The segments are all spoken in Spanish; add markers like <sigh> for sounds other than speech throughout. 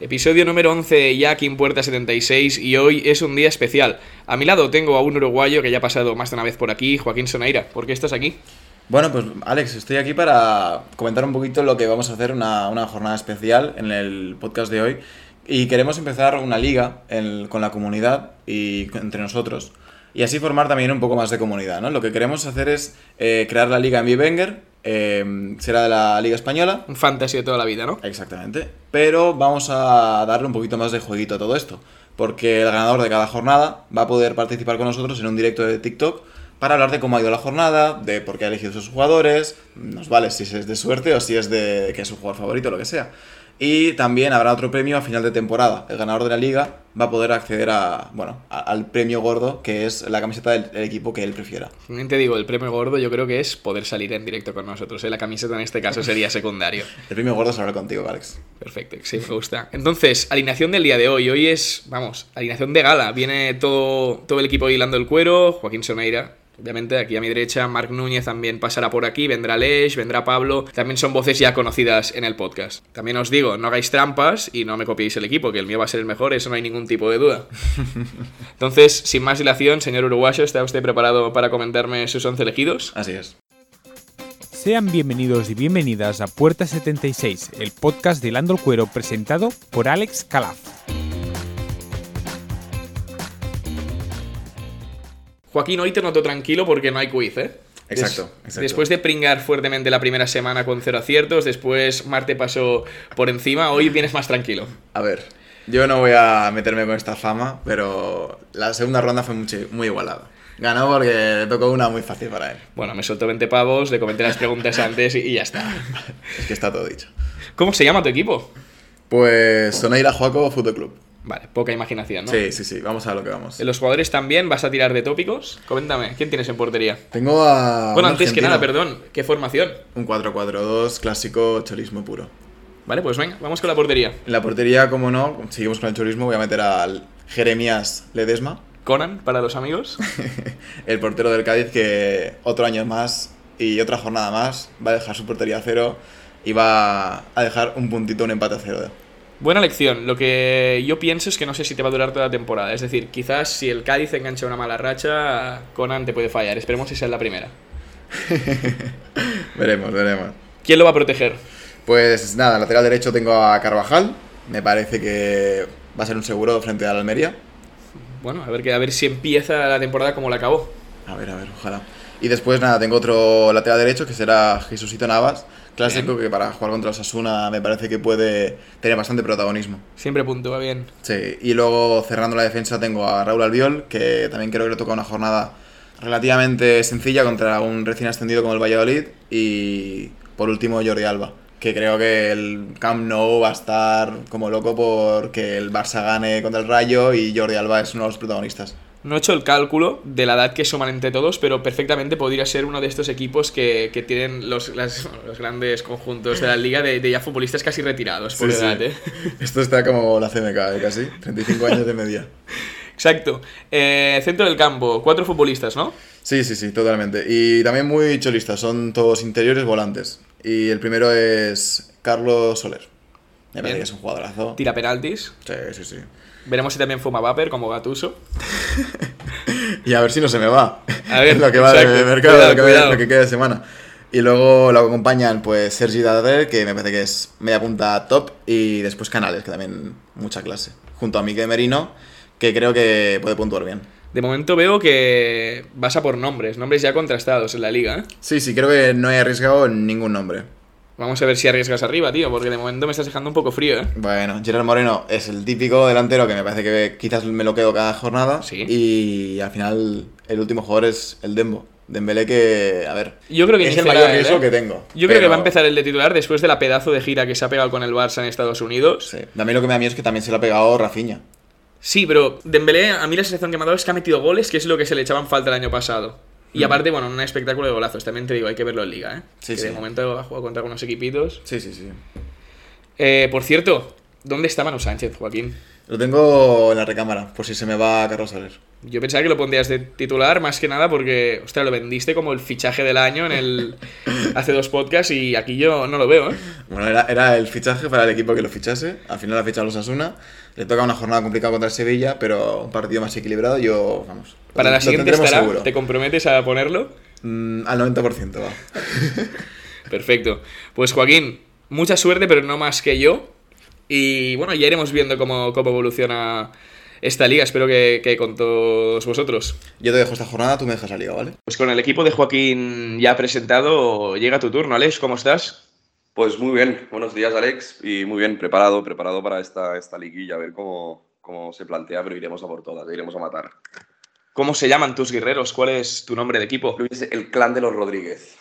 Episodio número 11 ya aquí en Puerta 76 y hoy es un día especial. A mi lado tengo a un uruguayo que ya ha pasado más de una vez por aquí, Joaquín Sonaira. ¿Por qué estás aquí? Bueno, pues Alex, estoy aquí para comentar un poquito lo que vamos a hacer una, una jornada especial en el podcast de hoy. Y queremos empezar una liga con la comunidad y entre nosotros. Y así formar también un poco más de comunidad, ¿no? Lo que queremos hacer es eh, crear la liga en Bivenger. eh, será de la Liga Española. Un fantasy de toda la vida, ¿no? Exactamente. Pero vamos a darle un poquito más de jueguito a todo esto. Porque el ganador de cada jornada va a poder participar con nosotros en un directo de TikTok para hablar de cómo ha ido la jornada, de por qué ha elegido sus jugadores, nos vale si es de suerte o si es de que es su jugador favorito, lo que sea. Y también habrá otro premio a final de temporada. El ganador de la liga va a poder acceder a, bueno, a- al premio gordo, que es la camiseta del, del equipo que él prefiera. Te digo, el premio gordo yo creo que es poder salir en directo con nosotros. ¿eh? La camiseta en este caso sería <laughs> secundario. El premio gordo se habla contigo, Alex. Perfecto, sí, me gusta. Entonces, alineación del día de hoy. Hoy es, vamos, alineación de gala. Viene todo, todo el equipo hilando el cuero. Joaquín Soneira, obviamente, aquí a mi derecha. Marc Núñez también pasará por aquí. Vendrá Lesh, vendrá Pablo. También son voces ya conocidas en el podcast. También os digo, no hagáis trampas y no me copiéis el equipo, que el mío va a ser el mejor, eso no hay ningún tipo de duda. <laughs> Entonces, sin más dilación, señor uruguayo, ¿está usted preparado para comentarme sus once elegidos? Así es. Sean bienvenidos y bienvenidas a Puerta 76, el podcast de Lando el Cuero presentado por Alex Calaf. Joaquín, hoy te noto tranquilo porque no hay quiz, ¿eh? Exacto, exacto. Después de pringar fuertemente la primera semana con cero aciertos, después Marte pasó por encima, hoy vienes más tranquilo. A ver, yo no voy a meterme con esta fama, pero la segunda ronda fue muy igualada. Ganó porque le tocó una muy fácil para él. Bueno, me soltó 20 pavos, le comenté las preguntas <laughs> antes y, y ya está. Es que está todo dicho. ¿Cómo se llama tu equipo? Pues Soneira Joaco Fútbol Club. Vale, poca imaginación, ¿no? Sí, sí, sí, vamos a lo que vamos. ¿Los jugadores también? ¿Vas a tirar de tópicos? Coméntame, ¿quién tienes en portería? Tengo a. bueno, antes que nada, perdón, ¿qué formación? Un 4-4-2 clásico cholismo puro. Vale, pues venga, vamos con la portería. En la portería, como no, seguimos con el cholismo, voy a meter al Jeremías Ledesma, Conan, para los amigos. <laughs> el portero del Cádiz que otro año más y otra jornada más va a dejar su portería a cero y va a dejar un puntito, un empate a cero. Buena lección. Lo que yo pienso es que no sé si te va a durar toda la temporada. Es decir, quizás si el Cádiz engancha una mala racha, Conan te puede fallar. Esperemos que sea la primera. <laughs> veremos, veremos. ¿Quién lo va a proteger? Pues nada, lateral derecho tengo a Carvajal. Me parece que va a ser un seguro frente al Almería. Bueno, a ver, que- a ver si empieza la temporada como la acabó. A ver, a ver, ojalá. Y después nada, tengo otro lateral derecho que será Jesucito Navas. Clásico Bien. que para jugar contra el Sasuna me parece que puede tener bastante protagonismo. Siempre puntúa bien. Sí, y luego cerrando la defensa tengo a Raúl Albiol, que también creo que le toca una jornada relativamente sencilla contra un recién ascendido como el Valladolid. Y por último Jordi Alba, que creo que el Camp Nou va a estar como loco porque el Barça gane contra el Rayo y Jordi Alba es uno de los protagonistas. No he hecho el cálculo de la edad que suman entre todos, pero perfectamente podría ser uno de estos equipos que, que tienen los, las- <laughs> los grandes conjuntos de la liga de, de ya futbolistas casi retirados por Sí, sí. edad, ¿eh? Esto está como la CMK, ¿eh? casi. 35 años de media. Exacto. Eh, centro del campo, cuatro futbolistas, ¿no? Sí, sí, sí, totalmente. Y también muy cholistas, son todos interiores volantes. Y el primero es Carlos Soler. Me parece que es un jugadorazo. Tira penaltis. Sí, sí, sí. Veremos si también fuma vapor como Gatuso. <laughs> Y a ver si no se me va. A ver, <laughs> lo que va de mercado, Cuidado, lo, que, cuidado. lo que queda de semana. Y luego lo acompañan pues Sergi Darder, que me parece que es media punta top, y después Canales, que también mucha clase. Junto a Miquel Merino, que creo que puede puntuar bien. De momento veo que vas a por nombres, nombres ya contrastados en la liga. ¿eh? Sí, sí, creo que no he arriesgado ningún nombre. Vamos a ver si arriesgas arriba, tío, porque de momento me estás dejando un poco frío, ¿eh? Bueno, Gerard Moreno es el típico delantero que me parece que quizás me lo quedo cada jornada. Sí. Y al final el último jugador es el Dembo. Dembélé que, a ver, Yo creo que es el mayor él, riesgo ¿eh? que tengo. Yo creo que va a empezar el de titular después de la pedazo de gira que se ha pegado con el Barça en Estados Unidos. Sí. También lo que me da miedo es que también se lo ha pegado Rafinha. Sí, pero Dembélé, a mí la sensación que me ha dado es que ha metido goles, que es lo que se le echaban falta el año pasado. Y aparte, bueno, un espectáculo de golazos. También te digo, hay que verlo en liga, ¿eh? Sí, que sí. de momento ha jugado contra algunos equipitos. Sí, sí, sí. Eh, por cierto, ¿Dónde está Manu Sánchez, Joaquín? Lo tengo en la recámara, por si se me va a Carlos Soler. Yo pensaba que lo pondrías de titular más que nada porque, ostras, lo vendiste como el fichaje del año en el <laughs> hace dos podcasts y aquí yo no lo veo, ¿eh? Bueno, era, era el fichaje para el equipo que lo fichase. Al final ha fichado los Asuna. Le toca una jornada complicada contra el Sevilla, pero un partido más equilibrado. Yo, vamos. Para lo- la siguiente estará, seguro. ¿te comprometes a ponerlo? Mm, al 90% va. <laughs> Perfecto. Pues Joaquín, mucha suerte, pero no más que yo. Y bueno, ya iremos viendo cómo, cómo evoluciona esta liga. Espero que, que con todos vosotros. Yo te dejo esta jornada, tú me dejas la liga, ¿vale? Pues con el equipo de Joaquín ya presentado, llega tu turno, Alex. ¿Cómo estás? Pues muy bien, buenos días Alex y muy bien, preparado, preparado para esta, esta liguilla, a ver cómo, cómo se plantea, pero iremos a por todas, iremos a matar. ¿Cómo se llaman tus guerreros? ¿Cuál es tu nombre de equipo? Luis, el clan de los Rodríguez.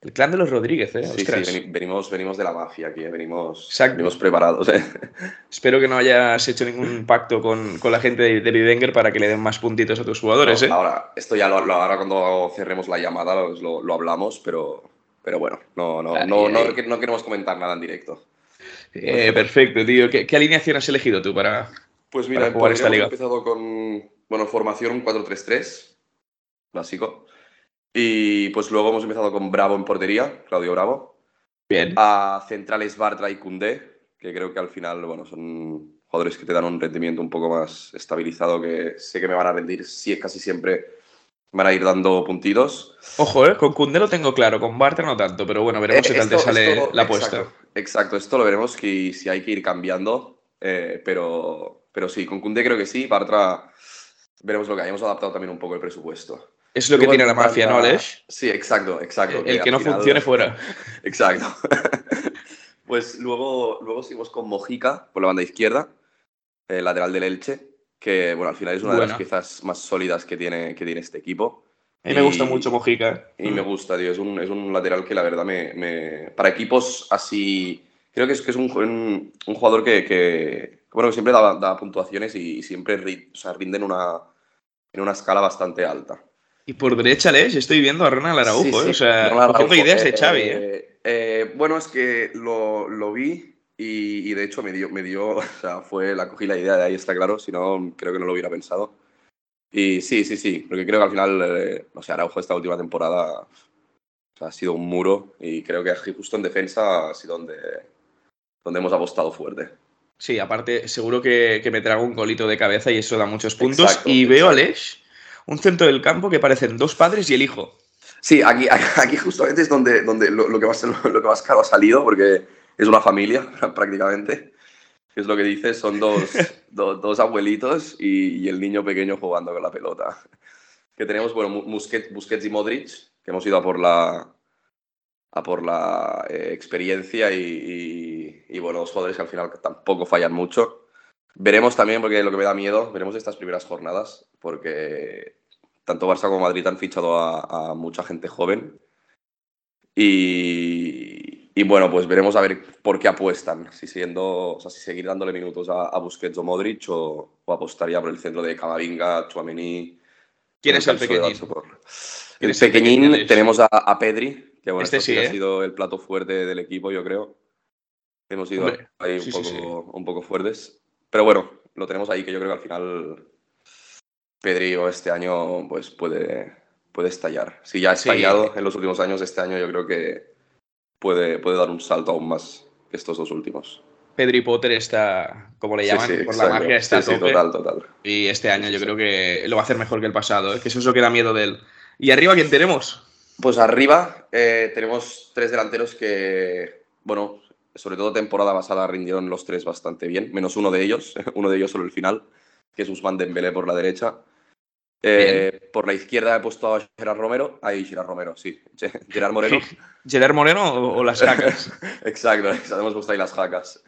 El clan de los Rodríguez, ¿eh? Sí, sí, Ostras. venimos, venimos de la mafia aquí, eh, venimos, Exacto. venimos preparados. eh. <laughs> Espero que no hayas hecho ningún pacto con, con la gente de, de Bivenger para que le den más puntitos a tus jugadores, ¿eh? Ahora, esto ya lo, lo- ahora cuando cerremos la llamada lo, lo- lo hablamos, pero, pero bueno, no, no, Ay, no, que- no queremos comentar nada en directo. Eh, perfecto, tío. ¿Qué, qué alineación has elegido tú para...? Pues mira, para jugar esta liga. empezado con, bueno, formación un 4-3-3, básico. Y pues luego hemos empezado con Bravo en portería, Claudio Bravo. Bien. A centrales Bartra y Koundé, que creo que al final, bueno, son jugadores que te dan un rendimiento un poco más estabilizado, que sé que me van a rendir, sí, casi siempre van a ir dando puntitos. Ojo, ¿eh? Con Kunde lo tengo claro, con Bartra no tanto, pero bueno, veremos Eh, qué tal te sale esto- la apuesta. Exacto, exacto, esto lo veremos que si hay que ir cambiando, eh, pero, pero sí, con Koundé creo que sí, Bartra veremos lo que hay, hemos adaptado también un poco el presupuesto. Es lo que tiene la mafia, ¿no, Alex? Sí, exacto, exacto. El que no final- funcione <laughs> fuera. Exacto. <laughs> pues luego, luego seguimos con Mojica por la banda izquierda, eh, lateral del Elche, que bueno, al final es una de Buena. las piezas más sólidas que tiene, que tiene este equipo. A mí me Y- gusta mucho Mojica. ¿eh? Y me gusta, tío. Es un, es un lateral que la verdad me, me- Para equipos así. Creo que es, que es un, un- un jugador que, que- bueno, que siempre da, da puntuaciones y, siempre ri- o sea, rinde en una, en una escala bastante alta. Y por derecha, Alex, estoy viendo a Ronald Araujo, Sí, ¿eh? sí, O sea, Araujo. ideas de Eh, Xavi, ¿eh? eh, eh, bueno, es que lo, lo vi y, y de hecho me dio, me dio, <laughs> o sea, fue, la cogí la idea de ahí, está claro, si no, creo que no lo hubiera pensado. Y sí, sí, sí, porque creo que al final, eh, no sé, Araujo esta última temporada o sea, ha sido un muro y creo que justo en defensa ha sido donde, donde hemos apostado fuerte. Sí, aparte, seguro que, que me trago un golito de cabeza y eso da muchos puntos. Exacto, y veo, exacto. Alex, un centro del campo que parecen dos padres y el hijo. Sí, aquí, <laughs> aquí justamente es donde, donde lo, lo que más, lo que más caro ha salido, porque es una familia <laughs> prácticamente. Es lo que dices, son dos, <laughs> do- dos abuelitos y, y el niño pequeño jugando con la pelota. Que tenemos, bueno, Busquets, Busquets y Modric, que hemos ido a por la, a por la eh, experiencia y, y- y, bueno, los jugadores que al final tampoco fallan mucho. Veremos también, porque lo que me da miedo, veremos estas primeras jornadas, porque tanto Barça como Madrid han fichado a, a mucha gente joven. Y, y bueno, pues veremos a ver por qué apuestan. Si, siendo, o sea, si seguir dándole minutos a, a Busquets o Modric o, o apostaría por el centro de Camavinga, Chouameni. ¿Quién es el pequeñín? Darso por- ¿Quién El pequeñín, tenemos a, a Pedri, que bueno, Este sí sí, ¿eh? ha sido el plato fuerte del equipo, yo creo. Hemos ido Hombre, ahí sí, un, sí, poco, un poco fuertes. Pero bueno, lo tenemos ahí, que yo creo que al final Pedri o este año pues puede, puede estallar. Si ya ha Sí. estallado en los últimos años, este año yo creo que puede, puede dar un salto aún más que estos dos últimos. Pedri Potter está, como le llaman, sí, por la magia, está Sí, tope. total, total. Y este año yo creo que lo va a hacer mejor que el pasado, ¿eh? que eso es lo que da miedo de él. ¿Y arriba quién tenemos? Pues arriba eh, tenemos tres delanteros que, bueno, sobre todo temporada pasada rindieron los tres bastante bien, menos uno de ellos, <laughs> uno de ellos solo el final, que es Usman Dembélé por la derecha. Eh, por la izquierda he puesto a Gerard Romero, ahí Gerard Romero, sí, Ge- <laughs> Gerard Moreno. ¿Gerard Moreno o, o las cacas? <laughs> exacto, exacto, hemos puesto ahí las jacas.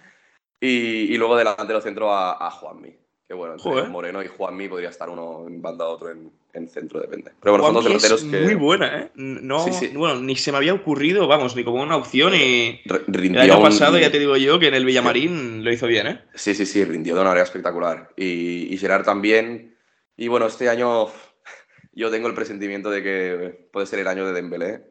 Y, y luego delantero centro a, a Juanmi, que bueno, entre Joder. Moreno y Juanmi podría estar uno en banda, otro en, en centro, depende. Pero bueno, son dos Juanmi es delanteros que muy buena, ¿eh? No, Sí, sí. Bueno, ni se me había ocurrido, vamos, ni como una opción y... r- El rindió año un- pasado ya te digo yo que en el Villamarín lo hizo bien, ¿eh? Sí, sí, sí, rindió de una manera espectacular. Y, y Gerard también. Y bueno, este año <laughs> yo tengo el presentimiento de que puede ser el año de Dembélé.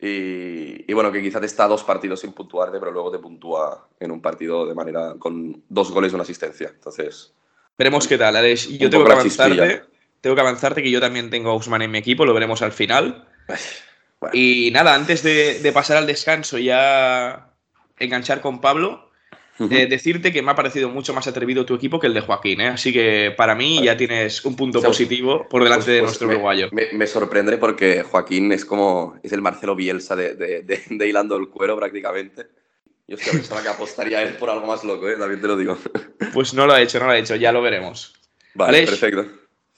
Y, bueno, que quizás te está dos partidos sin puntuarte, pero luego te puntúa en un partido de manera con dos goles y una asistencia. Entonces. Veremos qué tal, Alex. Yo tengo que avanzarte. Tengo que avanzarte que yo también tengo a Usman en mi equipo, lo veremos al final. Y nada, antes de, pasar al descanso, ya enganchar con Pablo, eh, decirte que me ha parecido mucho más atrevido tu equipo que el de Joaquín, ¿eh? así que para mí ya tienes un punto positivo por delante de pues, pues nuestro uruguayo. Me, me, sorprende porque Joaquín es como, es el Marcelo Bielsa de, de, hilando el cuero prácticamente. Yo es que pensaba que apostaría él por algo más loco, ¿eh? también te lo digo. Pues no lo ha hecho, no lo ha hecho, ya lo veremos. Vale, perfecto.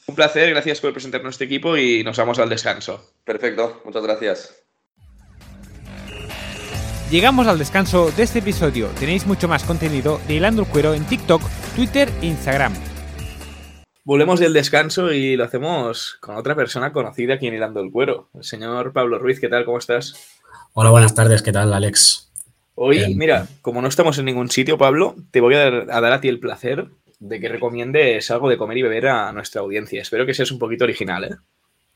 Un placer, gracias por presentarnos este equipo y nos vamos al descanso. Perfecto, muchas gracias. Llegamos al descanso de este episodio. Tenéis mucho más contenido de Hilando el Cuero en TikTok, Twitter e Instagram. Volvemos del descanso y lo hacemos con otra persona conocida aquí en Hilando el Cuero, el señor Pablo Ruiz. ¿Qué tal? ¿Cómo estás? Hola, buenas tardes. ¿Qué tal, Alex? Hoy, mira, como no estamos en ningún sitio, Pablo, te voy a dar a ti el placer de que recomiendes algo de comer y beber a nuestra audiencia. Espero que seas un poquito original. ¿eh?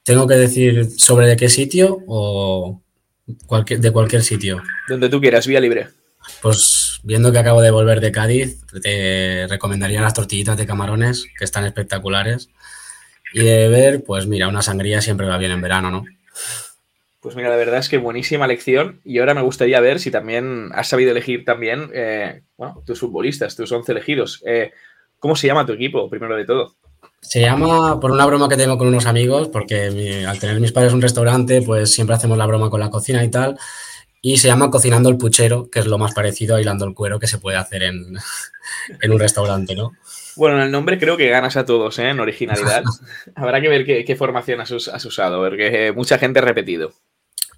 ¿Tengo que decir sobre de qué sitio o de cualquier sitio? Donde tú quieras, vía libre. Pues viendo que acabo de volver de Cádiz, te recomendaría las tortillitas de camarones, que están espectaculares. Y de beber, pues mira, una sangría siempre va bien en verano, ¿no? Pues mira, la verdad es que buenísima lección y ahora me gustaría ver si también has sabido elegir también, eh, bueno, tus futbolistas, tus 11 elegidos. Eh, ¿Cómo se llama tu equipo, primero de todo? Se llama, por una broma que tengo con unos amigos, porque al tener mis padres un restaurante, pues siempre hacemos la broma con la cocina y tal. Y se llama Cocinando el Puchero, que es lo más parecido a Hilando el Cuero que se puede hacer en, <laughs> un restaurante, ¿no? Bueno, en el nombre creo que ganas a todos, ¿eh? En originalidad. <laughs> Habrá que ver qué, formación has, has, usado, porque mucha gente ha repetido.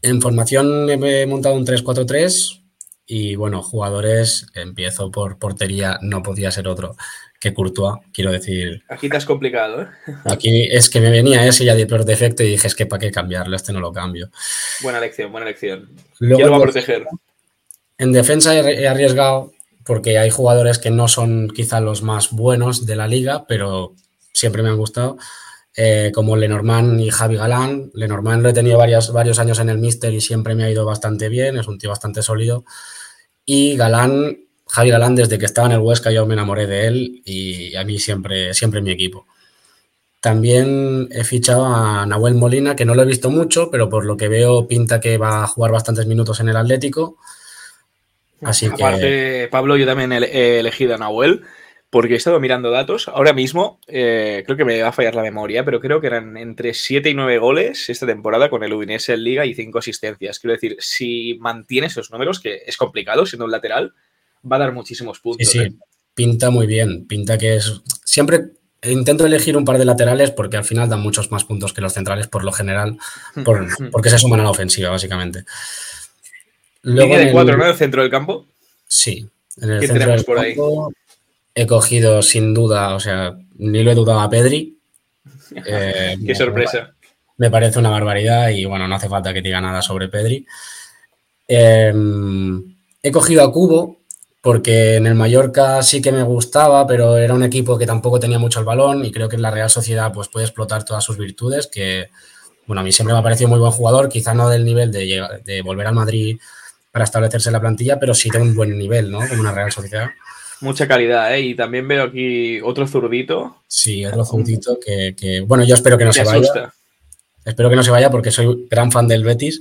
En formación he montado un 3-4-3 y, bueno, jugadores, empiezo por portería, no podía ser otro que Courtois, quiero decir. Aquí te has complicado, ¿eh? <laughs> Aquí es que me venía ese ya de peor defecto y dije, es que para qué cambiarlo, este no lo cambio. Buena elección, buena elección. Luego, ¿Quién lo va a proteger? En defensa he arriesgado porque hay jugadores que no son quizá los más buenos de la liga, pero siempre me han gustado. Eh, como Lenormand y Javi Galán. Lenormand lo he tenido varios, varios años en el Mister y siempre me ha ido bastante bien, es un tío bastante sólido. Y Galán Javi Galán, desde que estaba en el Huesca, yo me enamoré de él y a mí siempre, siempre mi equipo. También he fichado a Nahuel Molina, que no lo he visto mucho, pero por lo que veo pinta que va a jugar bastantes minutos en el Atlético. Así Aparte, Pablo, yo también he elegido a Nahuel porque he estado mirando datos. Ahora mismo, eh, creo que me va a fallar la memoria, pero creo que eran entre 7 y 9 goles esta temporada con el Udinese en Liga y 5 asistencias. Quiero decir, si mantiene esos números, que es complicado siendo un lateral, va a dar muchísimos puntos. Sí, sí, ¿eh? pinta muy bien. Pinta que es. Siempre intento elegir un par de laterales porque al final dan muchos más puntos que los centrales por lo general, hmm, hmm. porque se suman a la ofensiva, básicamente. Luego de cuatro, ¿no? ¿El centro del campo? Sí. En el centro del por campo he cogido sin duda, o sea, ni lo he dudado a Pedri. <laughs> Eh, Qué sorpresa. Me parece una barbaridad y bueno, no hace falta que diga nada sobre Pedri. Em, he cogido a Cubo, porque en el Mallorca sí que me gustaba, pero era un equipo que tampoco tenía mucho el balón y creo que en la Real Sociedad pues puede explotar todas sus virtudes, que bueno, a mí siempre me ha parecido muy buen jugador, quizá no del nivel de, volver al Madrid para establecerse en la plantilla, pero sí de un buen nivel, ¿no? Como una Real Sociedad. Mucha calidad, ¿eh? Y también veo aquí otro zurdito. Sí, otro zurdito que, bueno, yo espero que no se vaya. Espero que no se vaya porque soy gran fan del Betis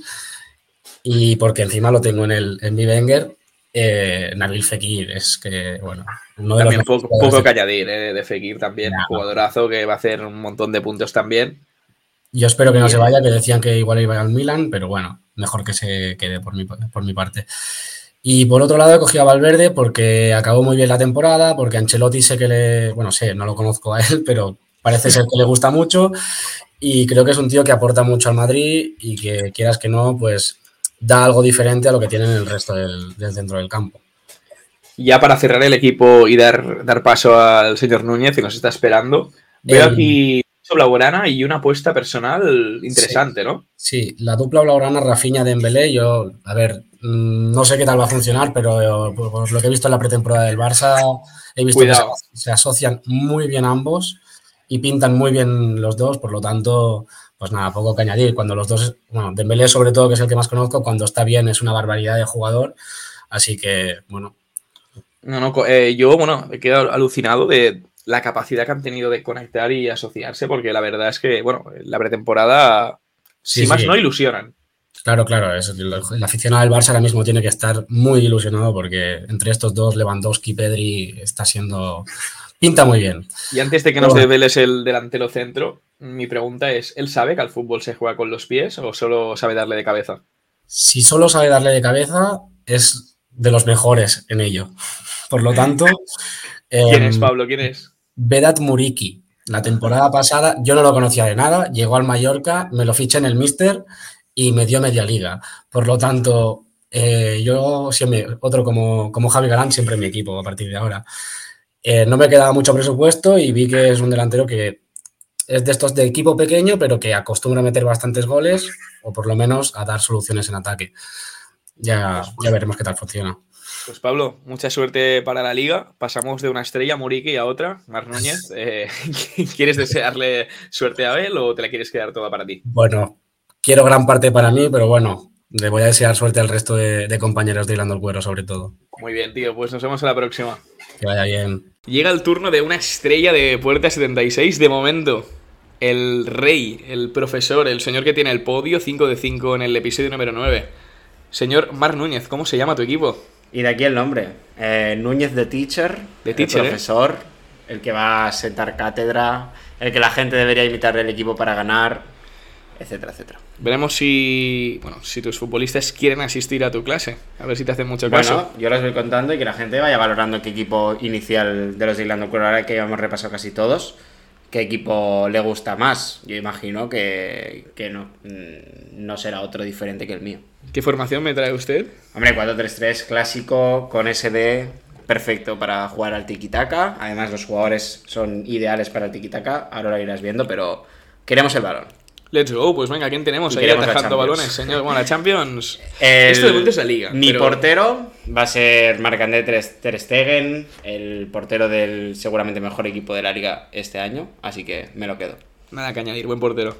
y porque encima lo tengo en, el, en mi Wenger eh, Nabil Fekir es que, bueno, uno de también los poco, poco calladir eh, de Fekir también, jugadorazo que va a hacer un montón de puntos también. Yo espero que no se vaya, que decían que igual iba al Milan, pero bueno, mejor que se quede por mi, por mi parte. Y por otro lado he cogido a Valverde porque acabó muy bien la temporada, porque Ancelotti sé que le, bueno, sé, no lo conozco a él, <laughs> pero parece ser que le gusta mucho y creo que es un tío que aporta mucho al Madrid y que quieras que no, pues da algo diferente a lo que tienen el resto del, centro del campo. Ya para cerrar el equipo y dar, dar paso al señor Núñez, que nos está esperando, veo aquí blaugrana y una apuesta personal interesante, ¿no? Sí, la dupla blaugrana Rafinha de Embelé, yo, a ver, mm, no sé qué tal va a funcionar, pero por lo que he visto en la pretemporada del Barça, he visto que se, asocian muy bien ambos y pintan muy bien los dos, por lo tanto, pues nada, poco que añadir. Cuando los dos, bueno, Dembélé sobre todo, que es el que más conozco, cuando está bien es una barbaridad de jugador, así que, bueno. No, no, eh, yo, bueno, he quedado alucinado de la capacidad que han tenido de conectar y asociarse, porque la verdad es que, bueno, la pretemporada, Sí, si más sí. no, ilusionan. Claro, claro, es, el, el aficionado del Barça ahora mismo tiene que estar muy ilusionado porque entre estos dos, Lewandowski, Pedri, está siendo... Pinta muy bien. Y antes de que nos develes el delantero centro, mi pregunta es, ¿él sabe que al fútbol se juega con los pies o solo sabe darle de cabeza? Si solo sabe darle de cabeza, es de los mejores en ello. <laughs> Por lo tanto, ¿Quién es, em, Pablo? ¿Quién es? Vedat Muriki. La temporada pasada yo no lo conocía de nada, llegó al Mallorca, me lo fiché en el Mister y me dio media liga. Por lo tanto, eh, yo siempre, otro como, como Javi Galán, siempre en mi equipo a partir de ahora. Eh, no me quedaba mucho presupuesto y vi que es un delantero que es de estos de equipo pequeño, pero que acostumbra a meter bastantes goles o por lo menos a dar soluciones en ataque. Ya, ya veremos qué tal funciona. Pues Pablo, mucha suerte para la liga. Pasamos de una estrella, Muriqui, a otra, Mar Núñez. <laughs> Eh, <laughs> ¿Quieres desearle suerte a él o te la quieres quedar toda para ti? Bueno, quiero gran parte para mí, pero bueno, le voy a desear suerte al resto de, de compañeros de Hilando el Cuero, sobre todo. Muy bien, tío, pues nos vemos en la próxima. Que vaya bien. Llega el turno de una estrella de Puerta 76 de momento. El rey, el profesor, el señor que tiene el podio, 5 de 5 en el episodio número 9. Señor Mar Núñez, ¿cómo se llama tu equipo? Y de aquí el nombre. Eh, Núñez de Teacher. The Teacher, el ¿eh? profesor. El que va a sentar cátedra. El que la gente debería imitar el equipo para ganar. Etcétera, etcétera. Veremos si, bueno, si tus futbolistas quieren asistir a tu clase. A ver si te hacen mucho Bueno, caso. yo los voy contando y que la gente vaya valorando qué equipo inicial de los de Irlanda ahora que ya hemos repasado casi todos, qué equipo le gusta más. Yo imagino que, que no, mm, no será otro diferente que el mío. ¿Qué formación me trae usted? Hombre, 4-3-3 clásico con SD, perfecto para jugar al tiki-taka. Además, los jugadores son ideales para el tiki-taka. Ahora lo irás viendo, pero queremos el balón. Let's go, pues venga, ¿quién tenemos ahí atajando balones, señor? Bueno, la Champions. El- Esto de es la liga. Mi pero- portero va a ser Marc-André Ter Ter Stegen, el portero del seguramente mejor equipo de la liga este año, así que me lo quedo. Nada que añadir, buen portero.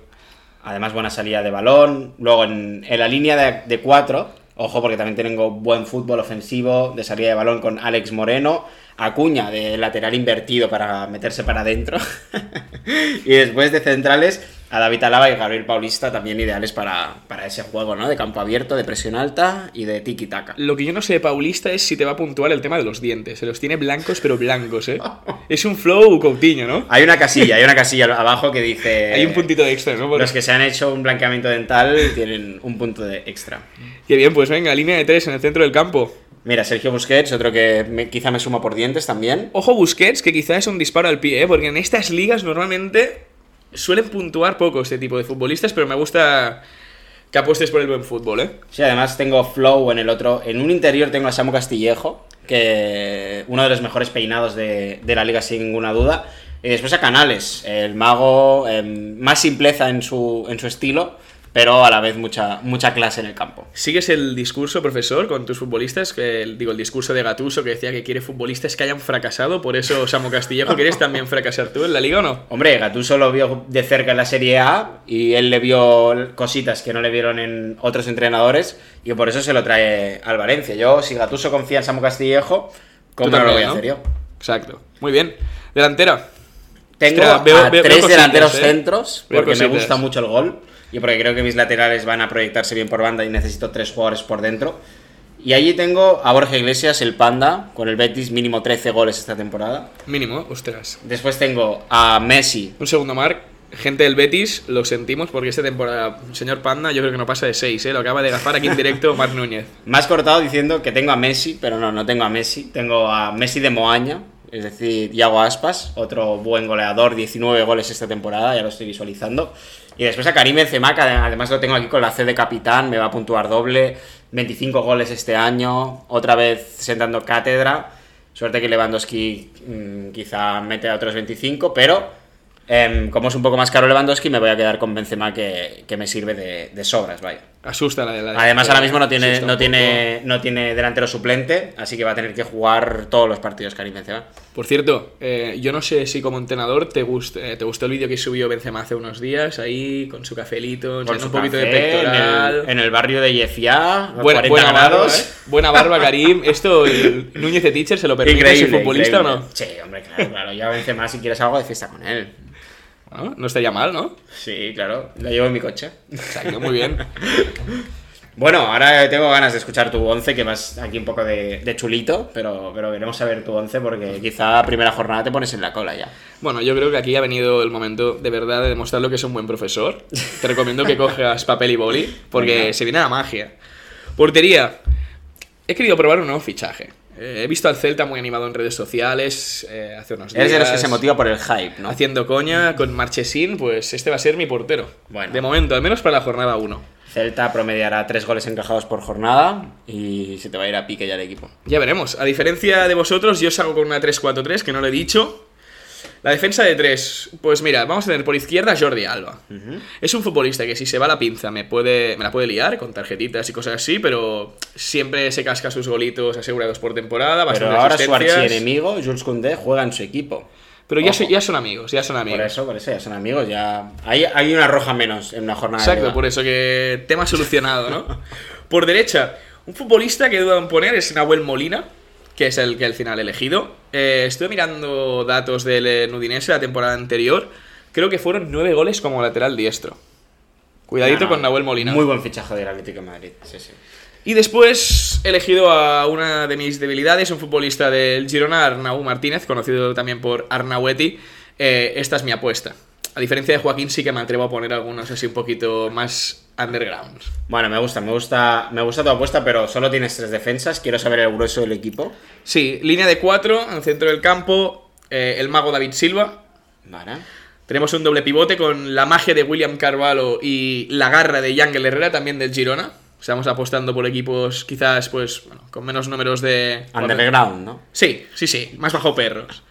Además, buena salida de balón. Luego, en, en la línea de, de cuatro, ojo, porque también tengo buen fútbol ofensivo de salida de balón con Alex Moreno, Acuña de lateral invertido para meterse para adentro. <laughs> y después de centrales, a David Alaba y Gabriel Paulista también ideales para, para ese juego, ¿no? De campo abierto, de presión alta y de tiki-taka. Lo que yo no sé de Paulista es si te va a puntuar el tema de los dientes. Se los tiene blancos, pero blancos, ¿eh? <laughs> Es un flow Coutinho, ¿no? Hay una casilla, hay una casilla abajo que dice. <laughs> Hay un puntito de extra, ¿no? Por- Los que se han hecho un blanqueamiento dental tienen un punto de extra. Qué bien, pues venga, línea de tres en el centro del campo. Mira, Sergio Busquets, otro que me- quizá me suma por dientes también. Ojo Busquets, que quizás es un disparo al pie, ¿eh? Porque en estas ligas normalmente suelen puntuar poco este tipo de futbolistas, pero me gusta que apuestes por el buen fútbol, ¿eh? Sí, además tengo Flow en el otro. En un interior tengo a Samu Castillejo, que uno de los mejores peinados de, de la liga sin ninguna duda. Y después a Canales, el mago, em, más simpleza en su, en su estilo, pero a la vez mucha, mucha clase en el campo. ¿Sigues el discurso, profesor, con tus futbolistas? Que, el- digo, el discurso de Gatuso que decía que quiere futbolistas que hayan fracasado, por eso Samu Castillejo, ¿quieres también fracasar tú en la liga o no? Hombre, Gattuso lo vio de cerca en la Serie A y él le vio cositas que no le vieron en otros entrenadores y por eso se lo trae al Valencia. Yo, si Gattuso confía en Samu Castillejo, ¿cómo no lo voy a hacer yo? Exacto. Muy bien. Delantera. Tengo Ostras, veo- a veo- veo tres cositas, delanteros ¿eh? centros porque me gusta mucho el gol y porque creo que mis laterales van a proyectarse bien por banda y necesito tres jugadores por dentro. Y allí tengo a Borja Iglesias, el Panda, con el Betis mínimo 13 goles esta temporada. Mínimo, ostras. Después tengo a Messi, Un segundo, Marc. Gente del Betis, lo sentimos porque esta temporada, señor Panda, yo creo que no pasa de 6, ¿eh? Lo acaba de gafar aquí en directo Marc Núñez. <laughs> Más cortado diciendo que tengo a Messi, pero no, no tengo a Messi. Tengo a Messi de Moaña, es decir, Iago Aspas, otro buen goleador, 19 goles esta temporada, ya lo estoy visualizando. Y después a Karim Benzema, que además lo tengo aquí con la C de capitán, me va a puntuar doble, 25 goles este año, otra vez sentando cátedra. Suerte que Lewandowski mm, quizá mete a otros 25, pero em, como es un poco más caro Lewandowski, me voy a quedar con Benzema que, que me sirve de, de sobras, vaya. Asusta la de la Además, ahora mismo no tiene, no, tiene, no tiene delantero suplente, así que va a tener que jugar todos los partidos Karim Benzema. Por cierto, eh, yo no sé si como entrenador te, gust- eh, te gustó el vídeo que subió Benzema hace unos días, ahí con su cafelito, Con su un poquito de pectoral. En el, en el barrio de Yefia, a Buena, 40 buena barba, grados. ¿eh? Buena barba, <laughs> Karim. ¿Esto el Núñez de Teacher se lo permite Increíble, ese futbolista increíble. o no? Sí, hombre, claro, claro. Ya Benzema si quieres algo de fiesta con él. Bueno, no estaría mal, ¿no? Sí, claro. Lo llevo en mi coche. Exacto, muy bien. <laughs> Bueno, ahora tengo ganas de escuchar tu 11, que vas aquí un poco de, de chulito, pero, pero queremos saber tu 11 porque quizá primera jornada te pones en la cola ya. Bueno, yo creo que aquí ha venido el momento de verdad de demostrar lo que es un buen profesor. Te recomiendo que cojas papel y boli, porque Venga. se viene la magia. Portería. He querido probar un nuevo fichaje. Eh, he visto al Celta muy animado en redes sociales eh, hace unos días. Eres de los que se motiva por el hype, ¿no? Haciendo coña con Marchesín, pues este va a ser mi portero. Bueno. De momento, al menos para la jornada 1. Celta promediará tres goles encajados por jornada y se te va a ir a pique ya el equipo. Ya veremos. A diferencia de vosotros, yo salgo con una 3-4-3, que no lo he dicho. La defensa de 3, pues mira, vamos a tener por izquierda a Jordi Alba. Es un futbolista que si se va a la pinza me, puede, me la puede liar con tarjetitas y cosas así, pero siempre se casca sus golitos asegurados por temporada. Pero ahora su archienemigo, Jules Koundé, juega en su equipo. Pero ya, son amigos, ya son amigos. Por eso, por eso, ya son amigos, ya... Hay, hay una roja menos en una jornada Exacto, por eso que tema solucionado, ¿no? <laughs> Por derecha, un futbolista que duda en poner es Nahuel Molina, que es el que al final he elegido. Eh, estuve mirando datos del eh, Udinese la temporada anterior. Creo que fueron nueve goles como lateral diestro. Cuidadito No, no, con Nahuel Molina. Muy buen fichaje del Atlético de Madrid, sí, sí. Y después he elegido a una de mis debilidades, un futbolista del Girona, Arnau Martínez, conocido también por Arnaueti. Eh, esta es mi apuesta. A diferencia de Joaquín, sí que me atrevo a poner algunos así un poquito más underground. Bueno, me gusta, me gusta, me gusta tu apuesta, pero solo tienes tres defensas. Quiero saber el grueso del equipo. Sí, línea de cuatro, en el centro del campo, eh, el mago David Silva. Vale. Tenemos un doble pivote con la magia de William Carvalho y la garra de Yangel Herrera, también del Girona. Estamos apostando por equipos quizás pues bueno, con menos números de... Underground, ¿no? Sí, sí, sí, más bajo perros.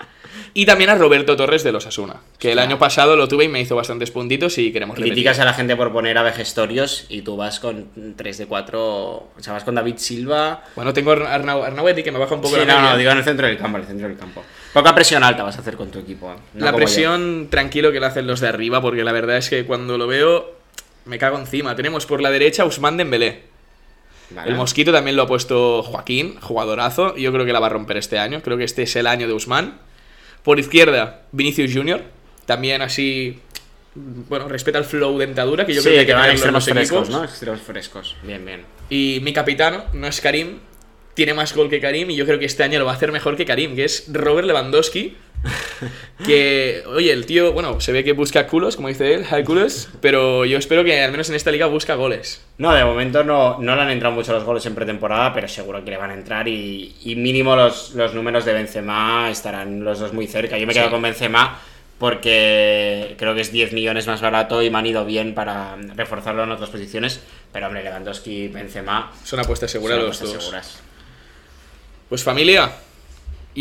Y también a Roberto Torres de los Asuna, que el año pasado lo tuve y me hizo bastantes puntitos y queremos repetir. Criticas a la gente por poner a Vegestorios y tú vas con 3 de 4. O sea, vas con David Silva. Bueno, tengo a Arnau, Arnaueti que me baja un poco Sí, la no, media. no, digo en el centro del campo, en el centro del campo. Poca presión alta vas a hacer con tu equipo. ¿eh? No la yo. presión tranquilo que la hacen los de arriba, porque la verdad es que cuando lo veo me cago encima. Tenemos por la derecha a Usman Dembélé. Vale. El Mosquito también lo ha puesto Joaquín, jugadorazo. Yo creo que la va a romper este año. Creo que este es el año de Usman. Por izquierda, Vinicius Junior. También así. Bueno, respeta el flow dentadura, que yo sí, creo que que van extremos los frescos, equipos. ¿no? Extremos frescos. Bien, bien. Y mi capitano no es Karim. Tiene más gol que Karim y yo creo que este año lo va a hacer mejor que Karim, que es Robert Lewandowski. <laughs> Que, oye, el tío, bueno, se ve que busca culos, como dice él, culos, pero yo espero que al menos en esta liga busca goles. No, de momento no, no le han entrado mucho los goles en pretemporada, pero seguro que le van a entrar y, y mínimo los, los números de Benzema estarán los dos muy cerca. Yo me quedo Sí. con Benzema porque creo que es 10 millones más barato y me han ido bien para reforzarlo en otras posiciones. Pero hombre, Lewandowski y Benzema Son apuestas son seguras los apuestas dos. seguras. Pues familia,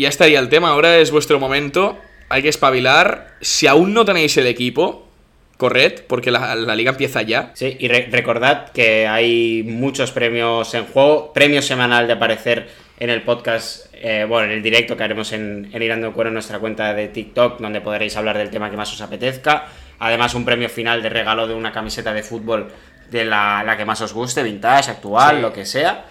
ya estaría el tema, ahora es vuestro momento, hay que espabilar. Si aún no tenéis el equipo, corred, porque la, la liga empieza ya. Sí, y re- recordad que hay muchos premios en juego, premio semanal de aparecer en el podcast, eh, bueno, en el directo que haremos en, en Irando Cuero en nuestra cuenta de TikTok, donde podréis hablar del tema que más os apetezca. Además, un premio final de regalo de una camiseta de fútbol de la, la que más os guste, vintage, actual, Sí. lo que sea.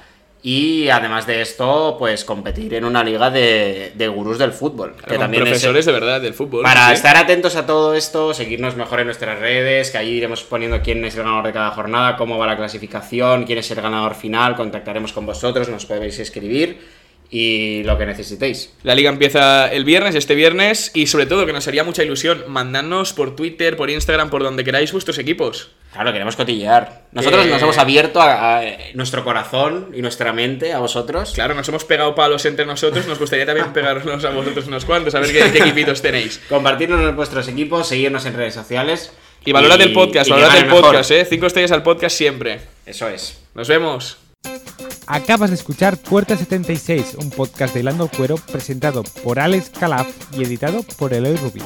Y además de esto, pues competir en una liga de, de gurús del fútbol. Con profesores de verdad del fútbol. Para ¿sí? estar atentos a todo esto, seguirnos mejor en nuestras redes, que ahí iremos poniendo quién es el ganador de cada jornada, cómo va la clasificación, quién es el ganador final, contactaremos con vosotros, nos podéis escribir y lo que necesitéis. La liga empieza el viernes, este viernes, y sobre todo que nos haría mucha ilusión, mandadnos por Twitter, por Instagram, por donde queráis vuestros equipos. Claro, queremos cotillear. Nosotros Que- nos hemos abierto a, a nuestro corazón y nuestra mente a vosotros. Claro, nos hemos pegado palos entre nosotros, nos gustaría también pegarnos a vosotros unos cuantos, a ver qué, qué equipitos tenéis. Compartirnos en vuestros equipos, seguirnos en redes sociales. Y valorad el podcast, valorad el mejor. podcast, eh. Cinco estrellas al podcast siempre. Eso es. Nos vemos. Acabas de escuchar Puerta 76, un podcast de Lando Cuero presentado por Alex Calaf y editado por Eloy Rubio.